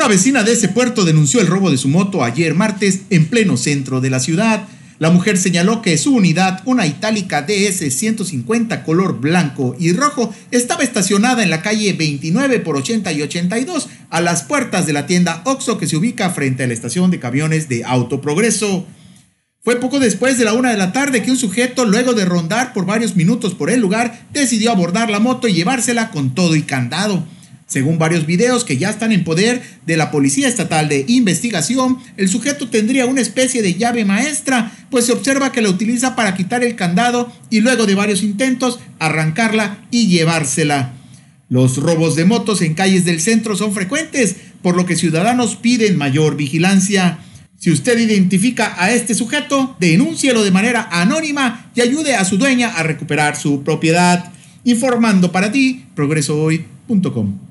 Una vecina de ese puerto denunció el robo de su moto ayer martes en pleno centro de la ciudad. La mujer señaló que su unidad, una itálica DS 150 color blanco y rojo, estaba estacionada en la calle 29 por 80 y 82 a las puertas de la tienda Oxo que se ubica frente a la estación de camiones de Autoprogreso. Fue poco después de la una de la tarde que un sujeto, luego de rondar por varios minutos por el lugar, decidió abordar la moto y llevársela con todo y candado. Según varios videos que ya están en poder de la Policía Estatal de Investigación, el sujeto tendría una especie de llave maestra, pues se observa que la utiliza para quitar el candado y luego de varios intentos arrancarla y llevársela. Los robos de motos en calles del centro son frecuentes, por lo que ciudadanos piden mayor vigilancia. Si usted identifica a este sujeto, denúncielo de manera anónima y ayude a su dueña a recuperar su propiedad. Informando para ti, progresohoy.com.